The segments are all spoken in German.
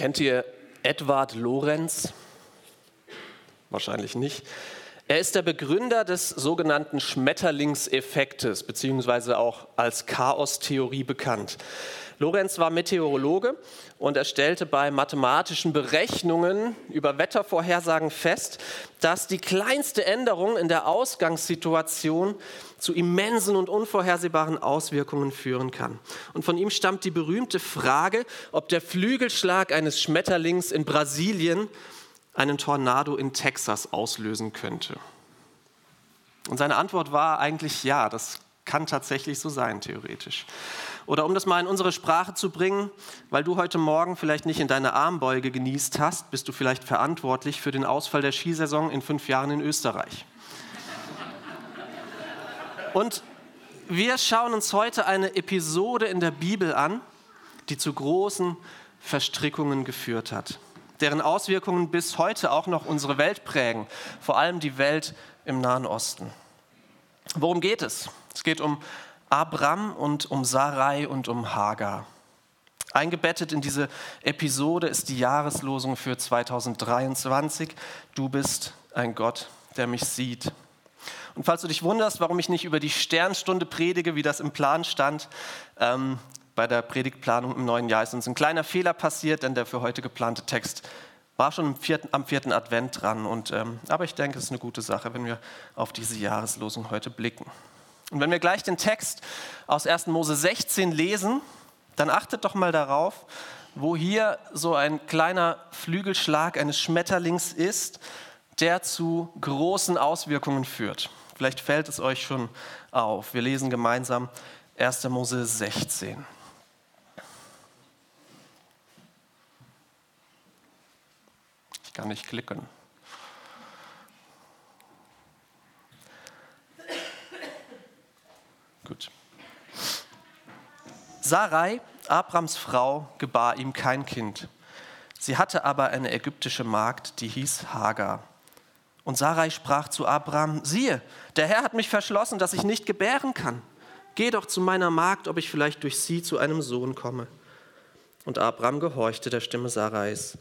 Kennt ihr Edward Lorenz? Wahrscheinlich nicht. Er ist der Begründer des sogenannten Schmetterlingseffektes, beziehungsweise auch als Chaostheorie bekannt. Lorenz war Meteorologe und er stellte bei mathematischen Berechnungen über Wettervorhersagen fest, dass die kleinste Änderung in der Ausgangssituation zu immensen und unvorhersehbaren Auswirkungen führen kann. Und von ihm stammt die berühmte Frage, ob der Flügelschlag eines Schmetterlings in Brasilien einen Tornado in Texas auslösen könnte. Und seine Antwort war eigentlich ja, das kann tatsächlich so sein, theoretisch. Oder um das mal in unsere Sprache zu bringen, weil du heute Morgen vielleicht nicht in deine Armbeuge genießt hast, bist du vielleicht verantwortlich für den Ausfall der Skisaison in fünf Jahren in Österreich. Und wir schauen uns heute eine Episode in der Bibel an, die zu großen Verstrickungen geführt hat, deren Auswirkungen bis heute auch noch unsere Welt prägen, vor allem die Welt im Nahen Osten. Worum geht es? Es geht um Abram und um Sarai und um Hagar. Eingebettet in diese Episode ist die Jahreslosung für 2023. Du bist ein Gott, der mich sieht. Und falls du dich wunderst, warum ich nicht über die Sternstunde predige, wie das im Plan stand, ähm, bei der Predigtplanung im neuen Jahr ist uns ein kleiner Fehler passiert, denn der für heute geplante Text war schon vierten, am vierten Advent dran. Und, ähm, aber ich denke, es ist eine gute Sache, wenn wir auf diese Jahreslosung heute blicken. Und wenn wir gleich den Text aus 1. Mose 16 lesen, dann achtet doch mal darauf, wo hier so ein kleiner Flügelschlag eines Schmetterlings ist, der zu großen Auswirkungen führt. Vielleicht fällt es euch schon auf. Wir lesen gemeinsam 1. Mose 16. Ich kann nicht klicken. Gut. Sarai, Abrams Frau, gebar ihm kein Kind. Sie hatte aber eine ägyptische Magd, die hieß Hagar. Und Sarai sprach zu Abram, siehe, der Herr hat mich verschlossen, dass ich nicht gebären kann. Geh doch zu meiner Magd, ob ich vielleicht durch sie zu einem Sohn komme. Und Abram gehorchte der Stimme Sarais.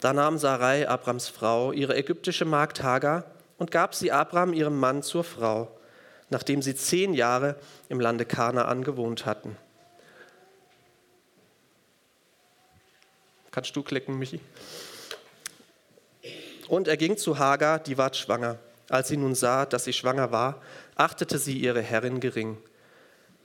Da nahm Sarai, Abrams Frau, ihre ägyptische Magd Hagar und gab sie Abram, ihrem Mann, zur Frau nachdem sie zehn Jahre im Lande Kanaan gewohnt hatten. Kannst du klicken, Michi? Und er ging zu Hagar, die ward schwanger. Als sie nun sah, dass sie schwanger war, achtete sie ihre Herrin gering.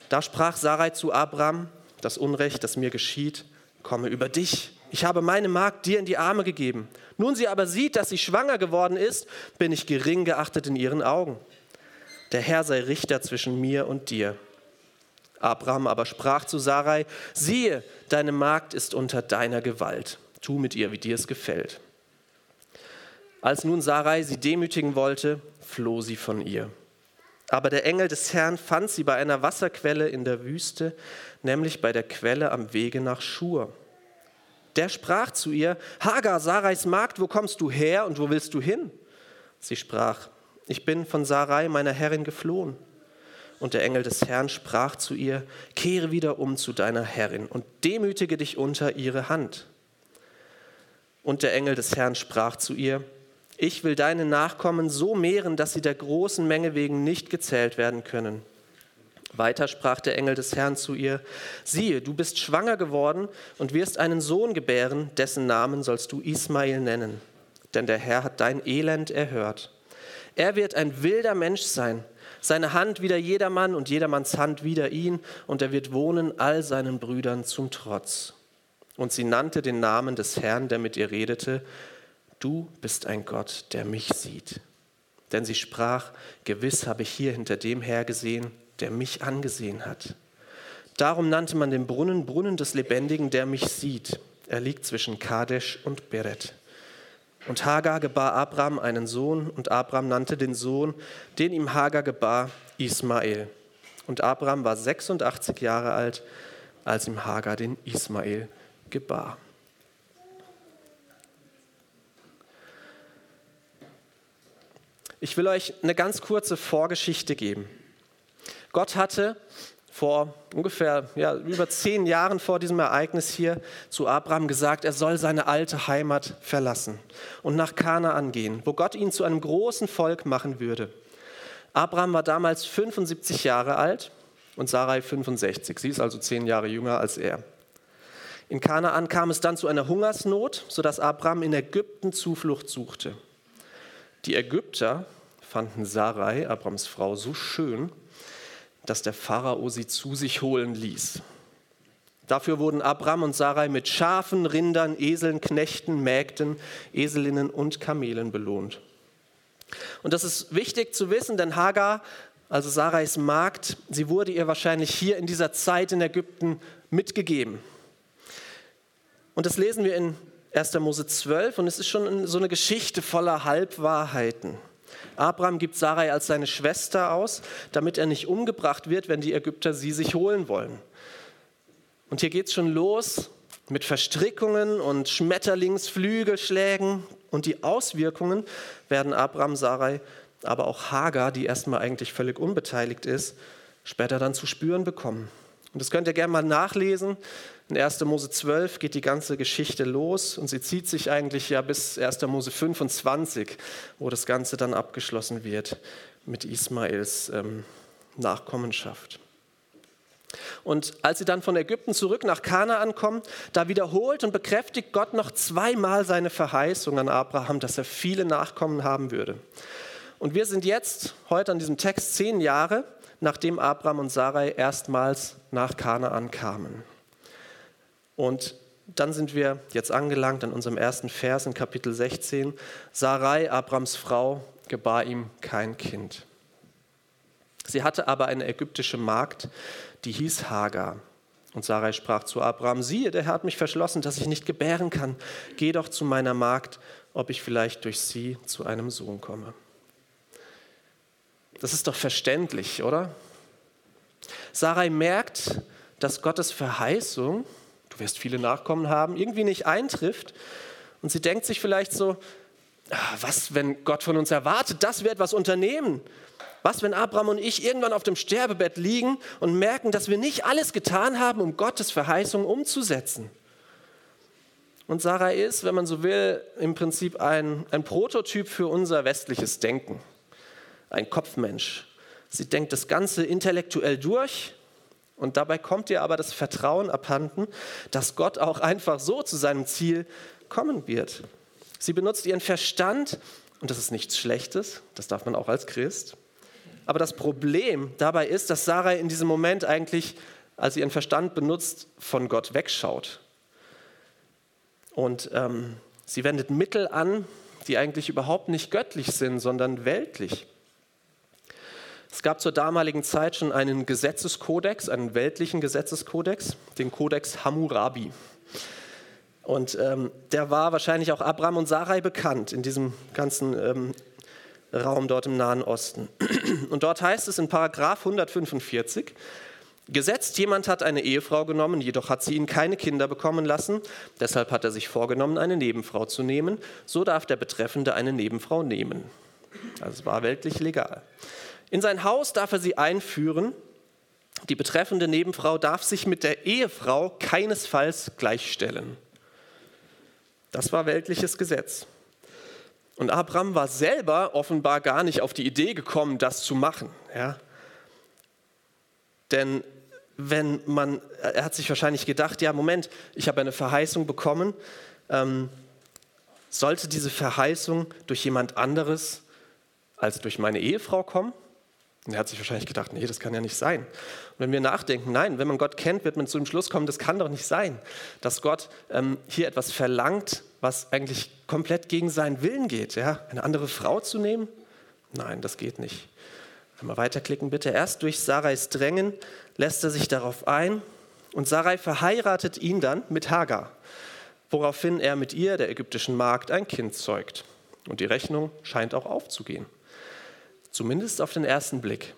Da sprach Sarai zu Abraham, das Unrecht, das mir geschieht, komme über dich. Ich habe meine Magd dir in die Arme gegeben. Nun sie aber sieht, dass sie schwanger geworden ist, bin ich gering geachtet in ihren Augen der Herr sei Richter zwischen mir und dir. Abraham aber sprach zu Sarai, siehe, deine Magd ist unter deiner Gewalt, tu mit ihr, wie dir es gefällt. Als nun Sarai sie demütigen wollte, floh sie von ihr. Aber der Engel des Herrn fand sie bei einer Wasserquelle in der Wüste, nämlich bei der Quelle am Wege nach Schur. Der sprach zu ihr, Hagar, Sarais Magd, wo kommst du her und wo willst du hin? Sie sprach, ich bin von Sarai, meiner Herrin, geflohen. Und der Engel des Herrn sprach zu ihr, kehre wieder um zu deiner Herrin und demütige dich unter ihre Hand. Und der Engel des Herrn sprach zu ihr, ich will deine Nachkommen so mehren, dass sie der großen Menge wegen nicht gezählt werden können. Weiter sprach der Engel des Herrn zu ihr, siehe, du bist schwanger geworden und wirst einen Sohn gebären, dessen Namen sollst du Ismael nennen. Denn der Herr hat dein Elend erhört. Er wird ein wilder Mensch sein, seine Hand wider jedermann und jedermanns Hand wider ihn, und er wird wohnen all seinen Brüdern zum Trotz. Und sie nannte den Namen des Herrn, der mit ihr redete, Du bist ein Gott, der mich sieht. Denn sie sprach, Gewiss habe ich hier hinter dem Herr gesehen, der mich angesehen hat. Darum nannte man den Brunnen Brunnen des Lebendigen, der mich sieht. Er liegt zwischen Kadesh und Beret. Und Hagar gebar Abram einen Sohn, und Abram nannte den Sohn, den ihm Hagar gebar, Ismael. Und Abram war 86 Jahre alt, als ihm Hagar den Ismael gebar. Ich will euch eine ganz kurze Vorgeschichte geben. Gott hatte vor ungefähr ja, über zehn Jahren vor diesem Ereignis hier zu Abraham gesagt, er soll seine alte Heimat verlassen und nach Kanaan gehen, wo Gott ihn zu einem großen Volk machen würde. Abraham war damals 75 Jahre alt und Sarai 65. Sie ist also zehn Jahre jünger als er. In Kanaan kam es dann zu einer Hungersnot, sodass Abraham in Ägypten Zuflucht suchte. Die Ägypter fanden Sarai, Abrams Frau, so schön, dass der Pharao sie zu sich holen ließ. Dafür wurden Abram und Sarai mit Schafen, Rindern, Eseln, Knechten, Mägden, Eselinnen und Kamelen belohnt. Und das ist wichtig zu wissen, denn Hagar, also Sarais Magd, sie wurde ihr wahrscheinlich hier in dieser Zeit in Ägypten mitgegeben. Und das lesen wir in 1. Mose 12 und es ist schon so eine Geschichte voller Halbwahrheiten. Abraham gibt Sarai als seine Schwester aus, damit er nicht umgebracht wird, wenn die Ägypter sie sich holen wollen. Und hier geht es schon los mit Verstrickungen und Schmetterlingsflügelschlägen. Und die Auswirkungen werden Abraham, Sarai, aber auch Hagar, die erstmal eigentlich völlig unbeteiligt ist, später dann zu spüren bekommen. Und das könnt ihr gerne mal nachlesen. In 1. Mose 12 geht die ganze Geschichte los und sie zieht sich eigentlich ja bis 1. Mose 25, wo das Ganze dann abgeschlossen wird mit Ismaels ähm, Nachkommenschaft. Und als sie dann von Ägypten zurück nach Kanaan kommen, da wiederholt und bekräftigt Gott noch zweimal seine Verheißung an Abraham, dass er viele Nachkommen haben würde. Und wir sind jetzt heute an diesem Text zehn Jahre nachdem Abraham und Sarai erstmals nach Kanaan kamen. Und dann sind wir jetzt angelangt an unserem ersten Vers in Kapitel 16. Sarai, Abrams Frau, gebar ihm kein Kind. Sie hatte aber eine ägyptische Magd, die hieß Hagar. Und Sarai sprach zu Abraham, siehe, der Herr hat mich verschlossen, dass ich nicht gebären kann. Geh doch zu meiner Magd, ob ich vielleicht durch sie zu einem Sohn komme. Das ist doch verständlich, oder? Sarai merkt, dass Gottes Verheißung, du wirst viele Nachkommen haben, irgendwie nicht eintrifft. Und sie denkt sich vielleicht so, ah, was, wenn Gott von uns erwartet, dass wir etwas unternehmen? Was, wenn Abraham und ich irgendwann auf dem Sterbebett liegen und merken, dass wir nicht alles getan haben, um Gottes Verheißung umzusetzen? Und Sarai ist, wenn man so will, im Prinzip ein, ein Prototyp für unser westliches Denken ein Kopfmensch. Sie denkt das Ganze intellektuell durch und dabei kommt ihr aber das Vertrauen abhanden, dass Gott auch einfach so zu seinem Ziel kommen wird. Sie benutzt ihren Verstand und das ist nichts Schlechtes, das darf man auch als Christ. Aber das Problem dabei ist, dass Sarah in diesem Moment eigentlich, als sie ihren Verstand benutzt, von Gott wegschaut. Und ähm, sie wendet Mittel an, die eigentlich überhaupt nicht göttlich sind, sondern weltlich. Es gab zur damaligen Zeit schon einen Gesetzeskodex, einen weltlichen Gesetzeskodex, den Kodex Hammurabi. Und ähm, der war wahrscheinlich auch Abraham und Sarai bekannt in diesem ganzen ähm, Raum dort im Nahen Osten. Und dort heißt es in Paragraph 145, Gesetzt, jemand hat eine Ehefrau genommen, jedoch hat sie ihn keine Kinder bekommen lassen, deshalb hat er sich vorgenommen, eine Nebenfrau zu nehmen, so darf der Betreffende eine Nebenfrau nehmen. Also es war weltlich legal. In sein Haus darf er sie einführen. Die betreffende Nebenfrau darf sich mit der Ehefrau keinesfalls gleichstellen. Das war weltliches Gesetz. Und Abraham war selber offenbar gar nicht auf die Idee gekommen, das zu machen. Ja? Denn wenn man, er hat sich wahrscheinlich gedacht, ja, Moment, ich habe eine Verheißung bekommen. Ähm, sollte diese Verheißung durch jemand anderes als durch meine Ehefrau kommen? Und er hat sich wahrscheinlich gedacht, nee, das kann ja nicht sein. Und wenn wir nachdenken, nein, wenn man Gott kennt, wird man zu dem Schluss kommen, das kann doch nicht sein, dass Gott ähm, hier etwas verlangt, was eigentlich komplett gegen seinen Willen geht. Ja? Eine andere Frau zu nehmen? Nein, das geht nicht. Einmal weiterklicken bitte. Erst durch Sarais Drängen lässt er sich darauf ein und Sarai verheiratet ihn dann mit Hagar, woraufhin er mit ihr, der ägyptischen Magd, ein Kind zeugt. Und die Rechnung scheint auch aufzugehen. Zumindest auf den ersten Blick.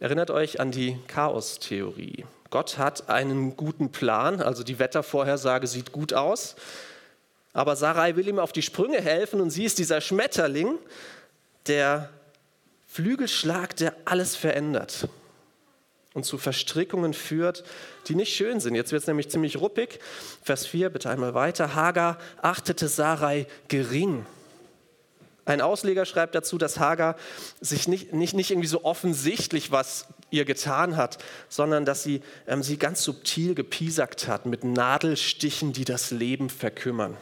Erinnert euch an die Chaos-Theorie. Gott hat einen guten Plan, also die Wettervorhersage sieht gut aus, aber Sarai will ihm auf die Sprünge helfen und sie ist dieser Schmetterling, der Flügelschlag, der alles verändert. und zu Verstrickungen führt, die nicht schön sind. Jetzt wird es nämlich ziemlich ruppig. Vers 4, bitte einmal weiter. Hagar achtete Sarai gering. Ein Ausleger schreibt dazu, dass Hagar sich nicht, nicht, nicht irgendwie so offensichtlich was ihr getan hat, sondern dass sie ähm, sie ganz subtil gepiesackt hat mit Nadelstichen, die das Leben verkümmern.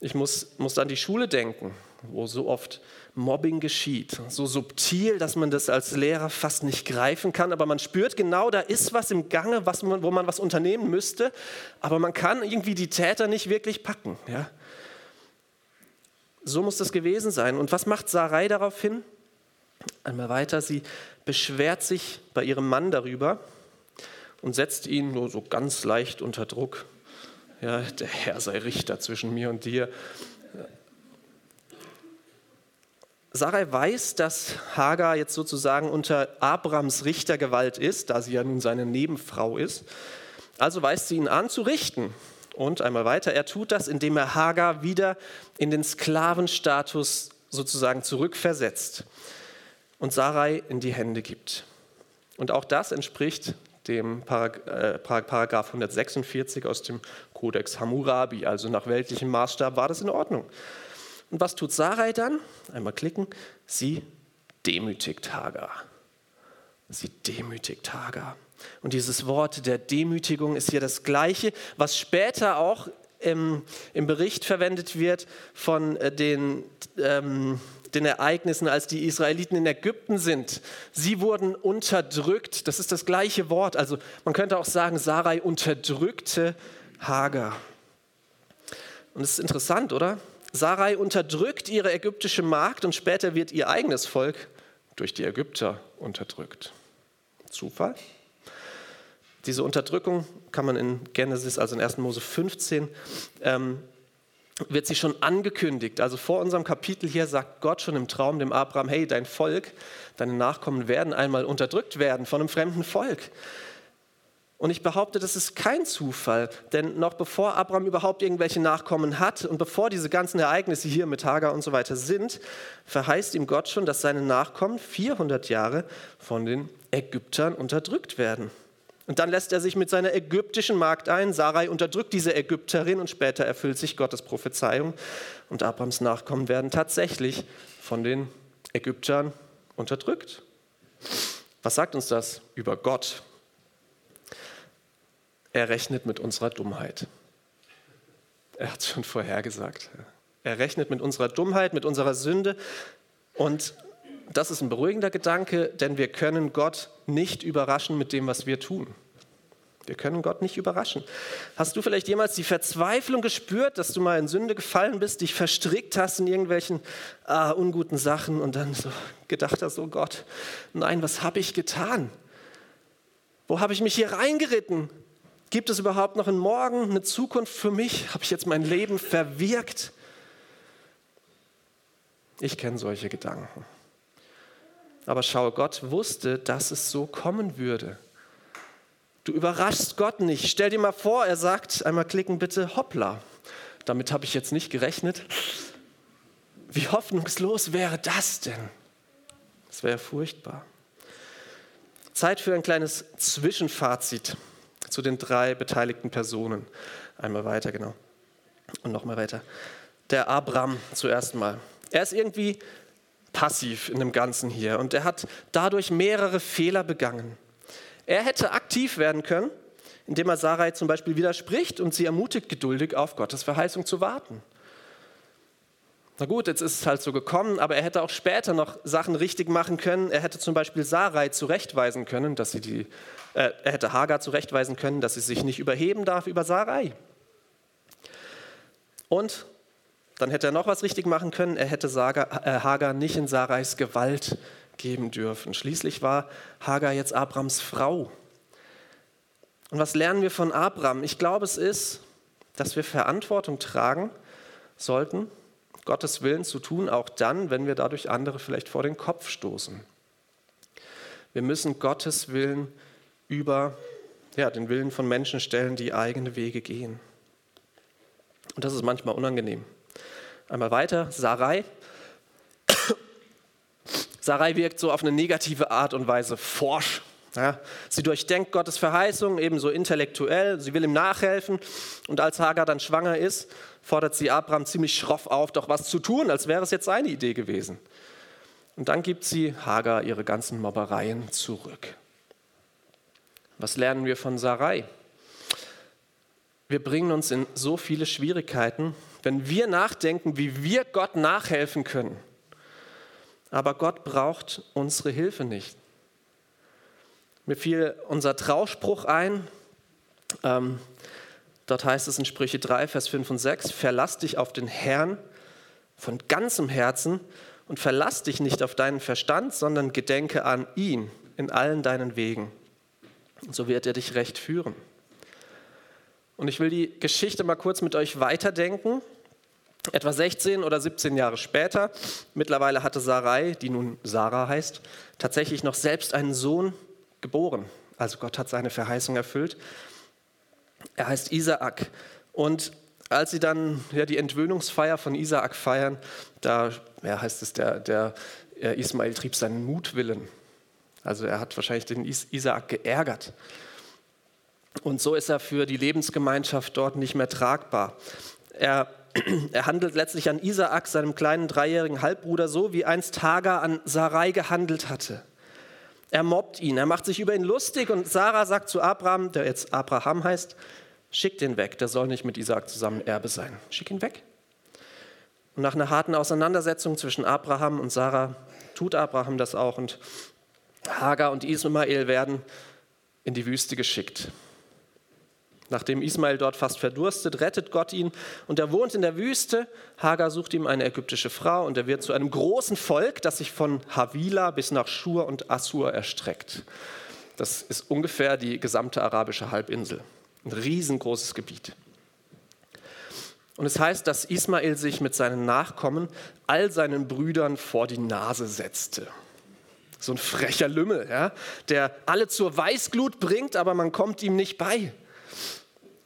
Ich muss, muss an die Schule denken, wo so oft Mobbing geschieht. So subtil, dass man das als Lehrer fast nicht greifen kann, aber man spürt genau, da ist was im Gange, was man, wo man was unternehmen müsste, aber man kann irgendwie die Täter nicht wirklich packen. Ja? So muss das gewesen sein. Und was macht Sarai daraufhin? Einmal weiter, sie beschwert sich bei ihrem Mann darüber und setzt ihn nur so ganz leicht unter Druck. Ja, der Herr sei Richter zwischen mir und dir. Sarai weiß, dass Hagar jetzt sozusagen unter Abrams Richtergewalt ist, da sie ja nun seine Nebenfrau ist. Also weist sie ihn an zu richten. Und einmal weiter, er tut das, indem er Hagar wieder in den Sklavenstatus sozusagen zurückversetzt und Sarai in die Hände gibt. Und auch das entspricht dem äh, Paragraph 146 aus dem Kodex Hammurabi, also nach weltlichem Maßstab war das in Ordnung. Und was tut Sarai dann? Einmal klicken. Sie demütigt Hagar. Sie demütigt Hagar. Und dieses Wort der Demütigung ist hier das gleiche, was später auch im, im Bericht verwendet wird von äh, den, ähm, den Ereignissen, als die Israeliten in Ägypten sind. Sie wurden unterdrückt. Das ist das gleiche Wort. Also man könnte auch sagen, Sarai unterdrückte Hagar. Und es ist interessant, oder? Sarai unterdrückt ihre ägyptische Magd und später wird ihr eigenes Volk durch die Ägypter unterdrückt. Zufall? Diese Unterdrückung kann man in Genesis, also in 1. Mose 15, ähm, wird sie schon angekündigt. Also vor unserem Kapitel hier sagt Gott schon im Traum dem Abraham, hey, dein Volk, deine Nachkommen werden einmal unterdrückt werden von einem fremden Volk. Und ich behaupte, das ist kein Zufall, denn noch bevor Abraham überhaupt irgendwelche Nachkommen hat und bevor diese ganzen Ereignisse hier mit Hagar und so weiter sind, verheißt ihm Gott schon, dass seine Nachkommen 400 Jahre von den Ägyptern unterdrückt werden. Und dann lässt er sich mit seiner ägyptischen Magd ein. Sarai unterdrückt diese Ägypterin und später erfüllt sich Gottes Prophezeiung. Und Abrams Nachkommen werden tatsächlich von den Ägyptern unterdrückt. Was sagt uns das über Gott? Er rechnet mit unserer Dummheit. Er hat es schon vorhergesagt. Er rechnet mit unserer Dummheit, mit unserer Sünde. Und das ist ein beruhigender Gedanke, denn wir können Gott nicht überraschen mit dem, was wir tun. Wir können Gott nicht überraschen. Hast du vielleicht jemals die Verzweiflung gespürt, dass du mal in Sünde gefallen bist, dich verstrickt hast in irgendwelchen ah, unguten Sachen und dann so gedacht hast, oh Gott, nein, was habe ich getan? Wo habe ich mich hier reingeritten? Gibt es überhaupt noch einen Morgen, eine Zukunft für mich? Habe ich jetzt mein Leben verwirkt? Ich kenne solche Gedanken. Aber schau, Gott wusste, dass es so kommen würde. Du überraschst Gott nicht. Stell dir mal vor, er sagt, einmal klicken bitte, hoppla. Damit habe ich jetzt nicht gerechnet. Wie hoffnungslos wäre das denn? Das wäre furchtbar. Zeit für ein kleines Zwischenfazit zu den drei beteiligten Personen. Einmal weiter, genau. Und nochmal weiter. Der Abram zuerst mal. Er ist irgendwie passiv in dem Ganzen hier und er hat dadurch mehrere Fehler begangen. Er hätte aktiv werden können, indem er Sarai zum Beispiel widerspricht und sie ermutigt, geduldig auf Gottes Verheißung zu warten. Na gut, jetzt ist es halt so gekommen, aber er hätte auch später noch Sachen richtig machen können. Er hätte zum Beispiel Sarai zurechtweisen können, dass sie die, äh, er hätte Hagar zurechtweisen können, dass sie sich nicht überheben darf über Sarai. Und dann hätte er noch was richtig machen können. Er hätte Saga, äh, Hagar nicht in Sarais Gewalt geben dürfen. Schließlich war Hagar jetzt Abrams Frau. Und was lernen wir von Abram? Ich glaube, es ist, dass wir Verantwortung tragen sollten Gottes Willen zu tun, auch dann, wenn wir dadurch andere vielleicht vor den Kopf stoßen. Wir müssen Gottes Willen über ja, den Willen von Menschen stellen, die eigene Wege gehen. Und das ist manchmal unangenehm. Einmal weiter, Sarai. Sarai wirkt so auf eine negative Art und Weise forsch. Ja, sie durchdenkt Gottes Verheißung ebenso intellektuell, sie will ihm nachhelfen und als Hagar dann schwanger ist, fordert sie Abraham ziemlich schroff auf, doch was zu tun, als wäre es jetzt seine Idee gewesen. Und dann gibt sie Hagar ihre ganzen Mobbereien zurück. Was lernen wir von Sarai? Wir bringen uns in so viele Schwierigkeiten, wenn wir nachdenken, wie wir Gott nachhelfen können. Aber Gott braucht unsere Hilfe nicht. Mir fiel unser Trauspruch ein. Ähm, dort heißt es in Sprüche 3, Vers 5 und 6, verlass dich auf den Herrn von ganzem Herzen und verlass dich nicht auf deinen Verstand, sondern gedenke an ihn in allen deinen Wegen. So wird er dich recht führen. Und ich will die Geschichte mal kurz mit euch weiterdenken. Etwa 16 oder 17 Jahre später, mittlerweile hatte Sarai, die nun Sarah heißt, tatsächlich noch selbst einen Sohn geboren. Also Gott hat seine Verheißung erfüllt. Er heißt Isaak. Und als sie dann ja, die Entwöhnungsfeier von Isaak feiern, da ja, heißt es, der, der Ismael trieb seinen Mutwillen. Also er hat wahrscheinlich den Isaak geärgert. Und so ist er für die Lebensgemeinschaft dort nicht mehr tragbar. Er, er handelt letztlich an Isaak, seinem kleinen dreijährigen Halbbruder, so wie einst Hagar an Sarai gehandelt hatte. Er mobbt ihn, er macht sich über ihn lustig und Sarah sagt zu Abraham, der jetzt Abraham heißt, schick den weg, der soll nicht mit Isaak zusammen Erbe sein. Schick ihn weg. Und nach einer harten Auseinandersetzung zwischen Abraham und Sarah tut Abraham das auch und Hagar und Ismael werden in die Wüste geschickt. Nachdem Ismael dort fast verdurstet, rettet Gott ihn und er wohnt in der Wüste. Hagar sucht ihm eine ägyptische Frau und er wird zu einem großen Volk, das sich von Havila bis nach Schur und Assur erstreckt. Das ist ungefähr die gesamte arabische Halbinsel. Ein riesengroßes Gebiet. Und es heißt, dass Ismael sich mit seinen Nachkommen all seinen Brüdern vor die Nase setzte. So ein frecher Lümmel, ja, der alle zur Weißglut bringt, aber man kommt ihm nicht bei.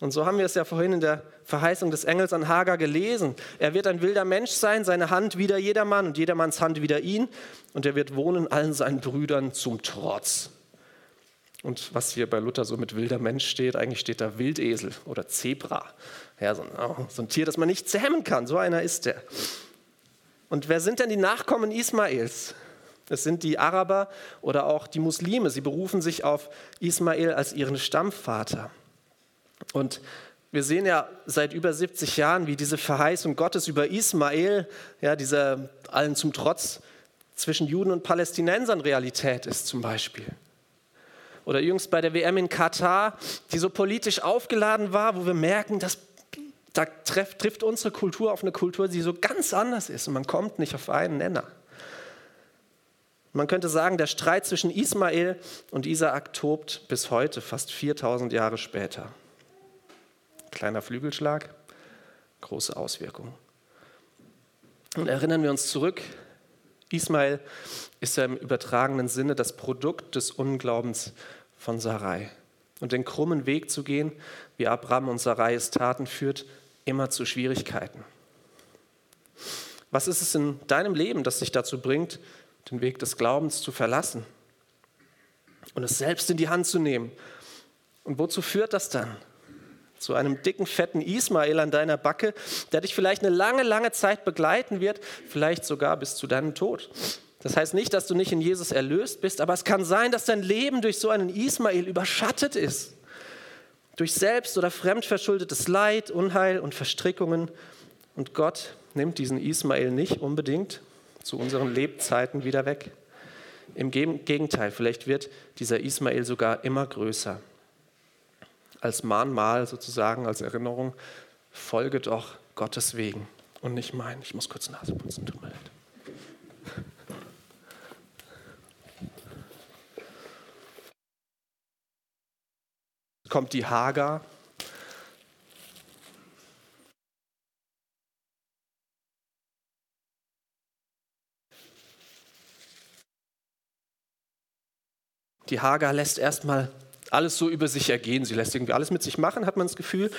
Und so haben wir es ja vorhin in der Verheißung des Engels an Hagar gelesen. Er wird ein wilder Mensch sein, seine Hand wieder jedermann und jedermanns Hand wieder ihn. Und er wird wohnen allen seinen Brüdern zum Trotz. Und was hier bei Luther so mit wilder Mensch steht, eigentlich steht da Wildesel oder Zebra. Ja, so, ein, oh, so ein Tier, das man nicht zähmen kann. So einer ist er. Und wer sind denn die Nachkommen Ismaels? Es sind die Araber oder auch die Muslime. Sie berufen sich auf Ismael als ihren Stammvater. Und wir sehen ja seit über 70 Jahren, wie diese Verheißung Gottes über Ismael, ja, dieser allen zum Trotz zwischen Juden und Palästinensern Realität ist zum Beispiel. Oder jüngst bei der WM in Katar, die so politisch aufgeladen war, wo wir merken, dass da treff, trifft unsere Kultur auf eine Kultur, die so ganz anders ist und man kommt nicht auf einen Nenner. Man könnte sagen, der Streit zwischen Ismael und Isaak tobt bis heute, fast 4000 Jahre später. Kleiner Flügelschlag, große Auswirkungen. Und erinnern wir uns zurück, Ismael ist ja im übertragenen Sinne das Produkt des Unglaubens von Sarai. Und den krummen Weg zu gehen, wie Abraham und Sarai es taten, führt immer zu Schwierigkeiten. Was ist es in deinem Leben, das dich dazu bringt, den Weg des Glaubens zu verlassen und es selbst in die Hand zu nehmen? Und wozu führt das dann? Zu einem dicken, fetten Ismael an deiner Backe, der dich vielleicht eine lange, lange Zeit begleiten wird, vielleicht sogar bis zu deinem Tod. Das heißt nicht, dass du nicht in Jesus erlöst bist, aber es kann sein, dass dein Leben durch so einen Ismael überschattet ist. Durch selbst- oder fremdverschuldetes Leid, Unheil und Verstrickungen. Und Gott nimmt diesen Ismael nicht unbedingt zu unseren Lebzeiten wieder weg. Im Gegenteil, vielleicht wird dieser Ismael sogar immer größer als Mahnmal sozusagen, als Erinnerung, folge doch Gottes Wegen und nicht mein. Ich muss kurz Nase putzen, tut mir leid. Kommt die Hagar. Die Hagar lässt erstmal alles so über sich ergehen. Sie lässt irgendwie alles mit sich machen, hat man das Gefühl.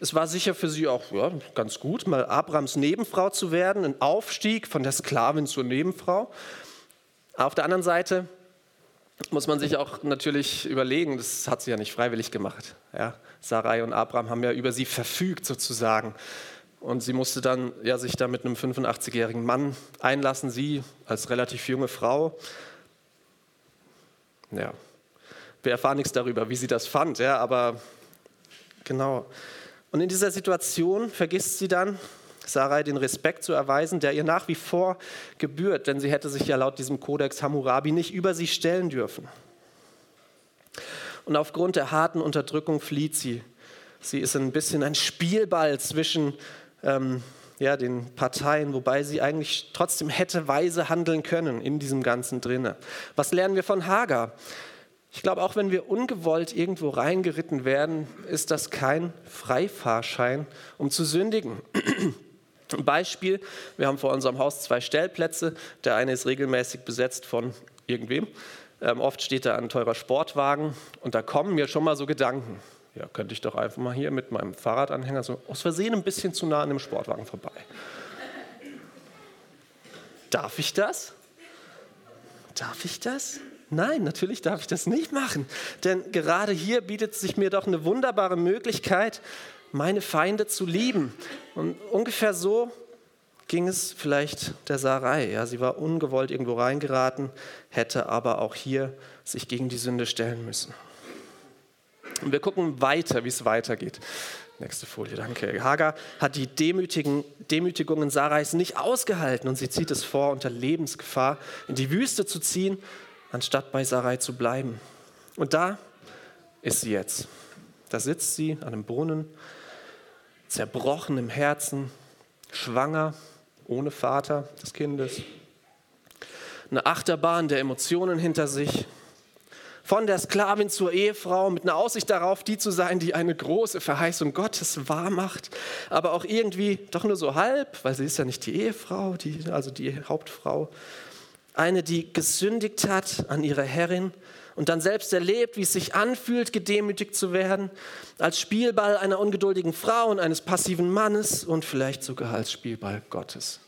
Es war sicher für sie auch ja, ganz gut, mal Abrams Nebenfrau zu werden, ein Aufstieg von der Sklavin zur Nebenfrau. Auf der anderen Seite muss man sich auch natürlich überlegen, das hat sie ja nicht freiwillig gemacht. Ja, Sarai und Abraham haben ja über sie verfügt sozusagen. Und sie musste dann ja, sich da mit einem 85-jährigen Mann einlassen, sie als relativ junge Frau. Ja, wir erfahren nichts darüber, wie sie das fand, ja, aber genau. Und in dieser Situation vergisst sie dann, Sarai den Respekt zu erweisen, der ihr nach wie vor gebührt, denn sie hätte sich ja laut diesem Kodex Hammurabi nicht über sie stellen dürfen. Und aufgrund der harten Unterdrückung flieht sie. Sie ist ein bisschen ein Spielball zwischen ähm, ja, den Parteien, wobei sie eigentlich trotzdem hätte weise handeln können in diesem Ganzen drinne. Was lernen wir von Hagar? Ich glaube, auch wenn wir ungewollt irgendwo reingeritten werden, ist das kein Freifahrschein, um zu sündigen. Beispiel, wir haben vor unserem Haus zwei Stellplätze. Der eine ist regelmäßig besetzt von irgendwem. Ähm, oft steht da ein teurer Sportwagen und da kommen mir schon mal so Gedanken. Ja, könnte ich doch einfach mal hier mit meinem Fahrradanhänger so aus Versehen ein bisschen zu nah an dem Sportwagen vorbei. Darf ich das? Darf ich das? Nein, natürlich darf ich das nicht machen. Denn gerade hier bietet sich mir doch eine wunderbare Möglichkeit, meine Feinde zu lieben. Und ungefähr so ging es vielleicht der Sarai. Ja, sie war ungewollt irgendwo reingeraten, hätte aber auch hier sich gegen die Sünde stellen müssen. Und wir gucken weiter, wie es weitergeht. Nächste Folie, danke. Hagar hat die Demütigungen Sarais nicht ausgehalten und sie zieht es vor, unter Lebensgefahr in die Wüste zu ziehen, anstatt bei Sarai zu bleiben. Und da ist sie jetzt. Da sitzt sie an einem Brunnen zerbrochen im Herzen, schwanger, ohne Vater des Kindes, eine Achterbahn der Emotionen hinter sich, von der Sklavin zur Ehefrau mit einer Aussicht darauf, die zu sein, die eine große Verheißung Gottes wahrmacht, aber auch irgendwie doch nur so halb, weil sie ist ja nicht die Ehefrau, die, also die Hauptfrau. Eine, die gesündigt hat an ihrer Herrin und dann selbst erlebt, wie es sich anfühlt, gedemütigt zu werden, als Spielball einer ungeduldigen Frau und eines passiven Mannes und vielleicht sogar als Spielball Gottes.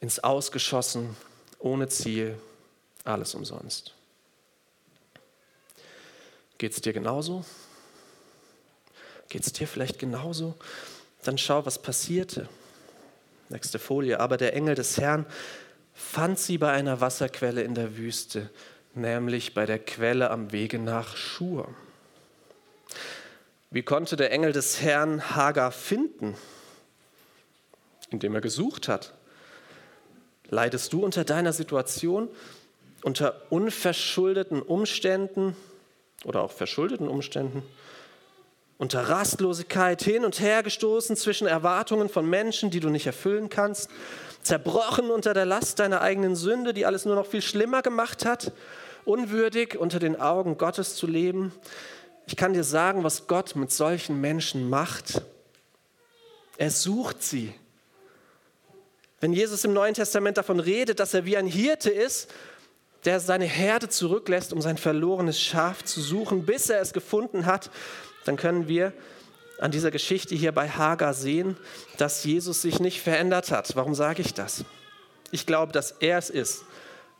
Ins Ausgeschossen, ohne Ziel, alles umsonst. Geht es dir genauso? Geht es dir vielleicht genauso? Dann schau, was passierte. Nächste Folie. Aber der Engel des Herrn fand sie bei einer Wasserquelle in der Wüste nämlich bei der Quelle am Wege nach Schur. Wie konnte der Engel des Herrn Hagar finden? Indem er gesucht hat. Leidest du unter deiner Situation, unter unverschuldeten Umständen oder auch verschuldeten Umständen? Unter Rastlosigkeit hin und her gestoßen zwischen Erwartungen von Menschen, die du nicht erfüllen kannst? Zerbrochen unter der Last deiner eigenen Sünde, die alles nur noch viel schlimmer gemacht hat? unwürdig unter den Augen Gottes zu leben. Ich kann dir sagen, was Gott mit solchen Menschen macht. Er sucht sie. Wenn Jesus im Neuen Testament davon redet, dass er wie ein Hirte ist, der seine Herde zurücklässt, um sein verlorenes Schaf zu suchen, bis er es gefunden hat, dann können wir an dieser Geschichte hier bei Hagar sehen, dass Jesus sich nicht verändert hat. Warum sage ich das? Ich glaube, dass er es ist,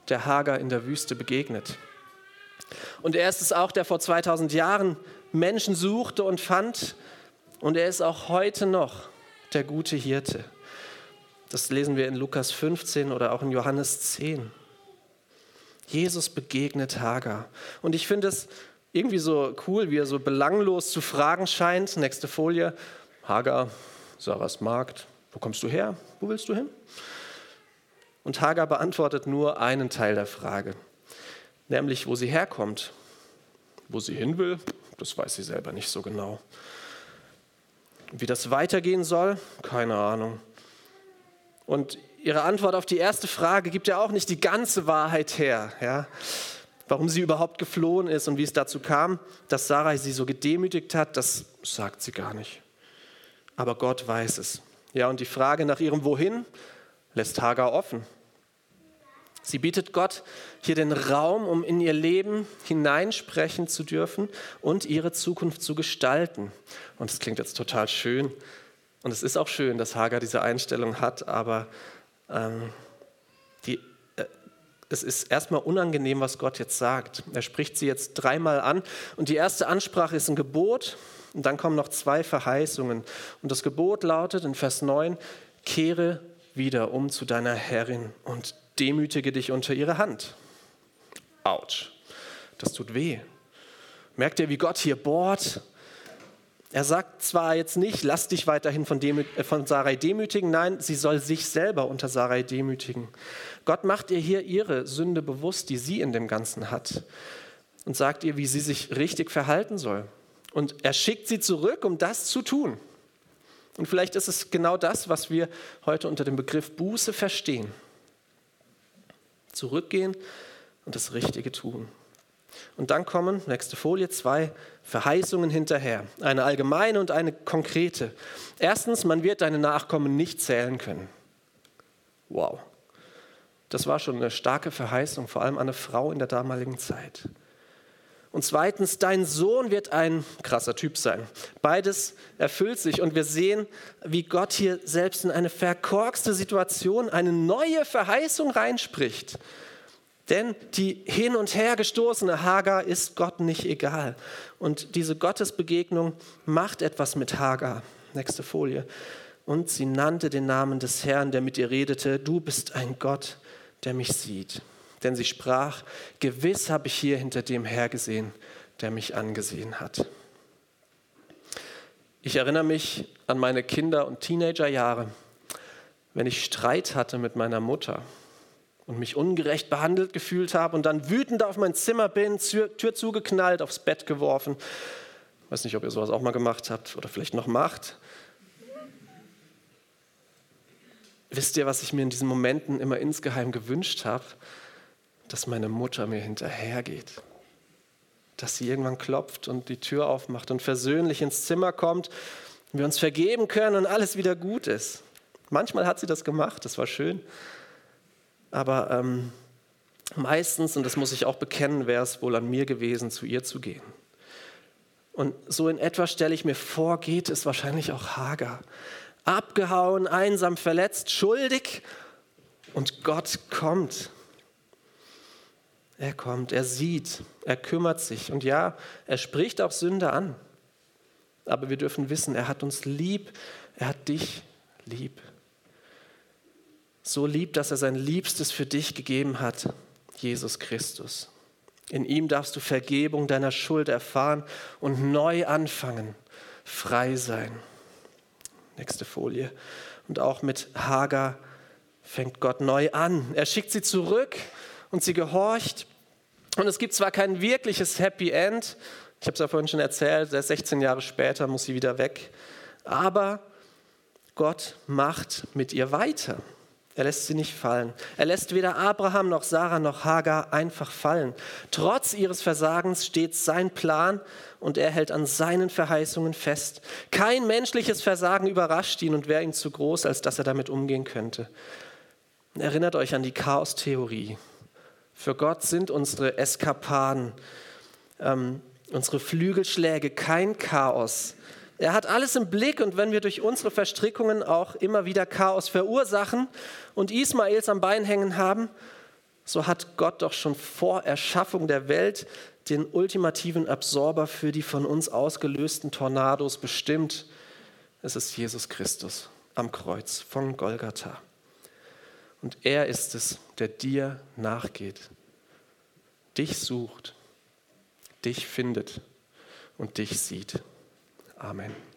der Hagar in der Wüste begegnet. Und er ist es auch, der vor 2000 Jahren Menschen suchte und fand. Und er ist auch heute noch der gute Hirte. Das lesen wir in Lukas 15 oder auch in Johannes 10. Jesus begegnet Hagar. Und ich finde es irgendwie so cool, wie er so belanglos zu fragen scheint. Nächste Folie. Hagar, Sarahs Magd, wo kommst du her? Wo willst du hin? Und Hagar beantwortet nur einen Teil der Frage, nämlich wo sie herkommt. Wo sie hin will, das weiß sie selber nicht so genau. Wie das weitergehen soll, keine Ahnung. Und ihre Antwort auf die erste Frage gibt ja auch nicht die ganze Wahrheit her. Ja? Warum sie überhaupt geflohen ist und wie es dazu kam, dass Sarai sie so gedemütigt hat, das sagt sie gar nicht. Aber Gott weiß es. Ja, und die Frage nach ihrem Wohin lässt Hagar offen. Sie bietet Gott hier den Raum, um in ihr Leben hineinsprechen zu dürfen und ihre Zukunft zu gestalten. Und das klingt jetzt total schön. Und es ist auch schön, dass Hagar diese Einstellung hat, aber ähm, äh, es ist erstmal unangenehm, was Gott jetzt sagt. Er spricht sie jetzt dreimal an und die erste Ansprache ist ein Gebot und dann kommen noch zwei Verheißungen. Und das Gebot lautet in Vers 9, kehre wieder um zu deiner Herrin und demütige dich unter ihre Hand. Autsch, das tut weh. Merkt ihr, wie Gott hier bohrt? Er sagt zwar jetzt nicht, lass dich weiterhin von, Demü äh, von Sarai demütigen, nein, sie soll sich selber unter Sarai demütigen. Gott macht ihr hier ihre Sünde bewusst, die sie in dem Ganzen hat und sagt ihr, wie sie sich richtig verhalten soll. Und er schickt sie zurück, um das zu tun. Und vielleicht ist es genau das, was wir heute unter dem Begriff Buße verstehen. Zurückgehen und das Richtige tun. Und dann kommen, nächste Folie, zwei Verheißungen hinterher. Eine allgemeine und eine konkrete. Erstens, man wird deine Nachkommen nicht zählen können. Wow. Das war schon eine starke Verheißung, vor allem an eine Frau in der damaligen Zeit. Und zweitens, dein Sohn wird ein krasser Typ sein. Beides erfüllt sich und wir sehen, wie Gott hier selbst in eine verkorkste Situation eine neue Verheißung reinspricht. Denn die hin und her gestoßene Hagar ist Gott nicht egal. Und diese Gottesbegegnung macht etwas mit Hagar. Nächste Folie. Und sie nannte den Namen des Herrn, der mit ihr redete, du bist ein Gott, der mich sieht. Denn sie sprach, gewiss habe ich hier hinter dem hergesehen, der mich angesehen hat. Ich erinnere mich an meine Kinder- und Teenagerjahre, wenn ich Streit hatte mit meiner Mutter und mich ungerecht behandelt gefühlt habe und dann wütend auf mein Zimmer bin, Tür, Tür zugeknallt, aufs Bett geworfen. Ich weiß nicht, ob ihr sowas auch mal gemacht habt oder vielleicht noch macht. Wisst ihr, was ich mir in diesen Momenten immer insgeheim gewünscht habe? Dass meine Mutter mir hinterhergeht. Dass sie irgendwann klopft und die Tür aufmacht und versöhnlich ins Zimmer kommt, wir uns vergeben können und alles wieder gut ist. Manchmal hat sie das gemacht, das war schön. Aber ähm, meistens, und das muss ich auch bekennen, wäre es wohl an mir gewesen, zu ihr zu gehen. Und so in etwa stelle ich mir vor, geht es wahrscheinlich auch Hagar. Abgehauen, einsam, verletzt, schuldig. Und Gott kommt. Er kommt, er sieht, er kümmert sich. Und ja, er spricht auch Sünde an. Aber wir dürfen wissen, er hat uns lieb, er hat dich lieb so lieb, dass er sein Liebstes für dich gegeben hat, Jesus Christus. In ihm darfst du Vergebung deiner Schuld erfahren und neu anfangen, frei sein. Nächste Folie. Und auch mit Hagar fängt Gott neu an. Er schickt sie zurück und sie gehorcht. Und es gibt zwar kein wirkliches Happy End, ich habe es ja vorhin schon erzählt, 16 Jahre später muss sie wieder weg, aber Gott macht mit ihr weiter. Er lässt sie nicht fallen. Er lässt weder Abraham noch Sarah noch Hagar einfach fallen. Trotz ihres Versagens steht sein Plan und er hält an seinen Verheißungen fest. Kein menschliches Versagen überrascht ihn und wäre ihm zu groß, als dass er damit umgehen könnte. Erinnert euch an die Chaostheorie. Für Gott sind unsere Eskapaden, ähm, unsere Flügelschläge kein Chaos, er hat alles im Blick und wenn wir durch unsere Verstrickungen auch immer wieder Chaos verursachen und Ismaels am Bein hängen haben, so hat Gott doch schon vor Erschaffung der Welt den ultimativen Absorber für die von uns ausgelösten Tornados bestimmt. Es ist Jesus Christus am Kreuz von Golgatha. Und er ist es, der dir nachgeht, dich sucht, dich findet und dich sieht. Amen.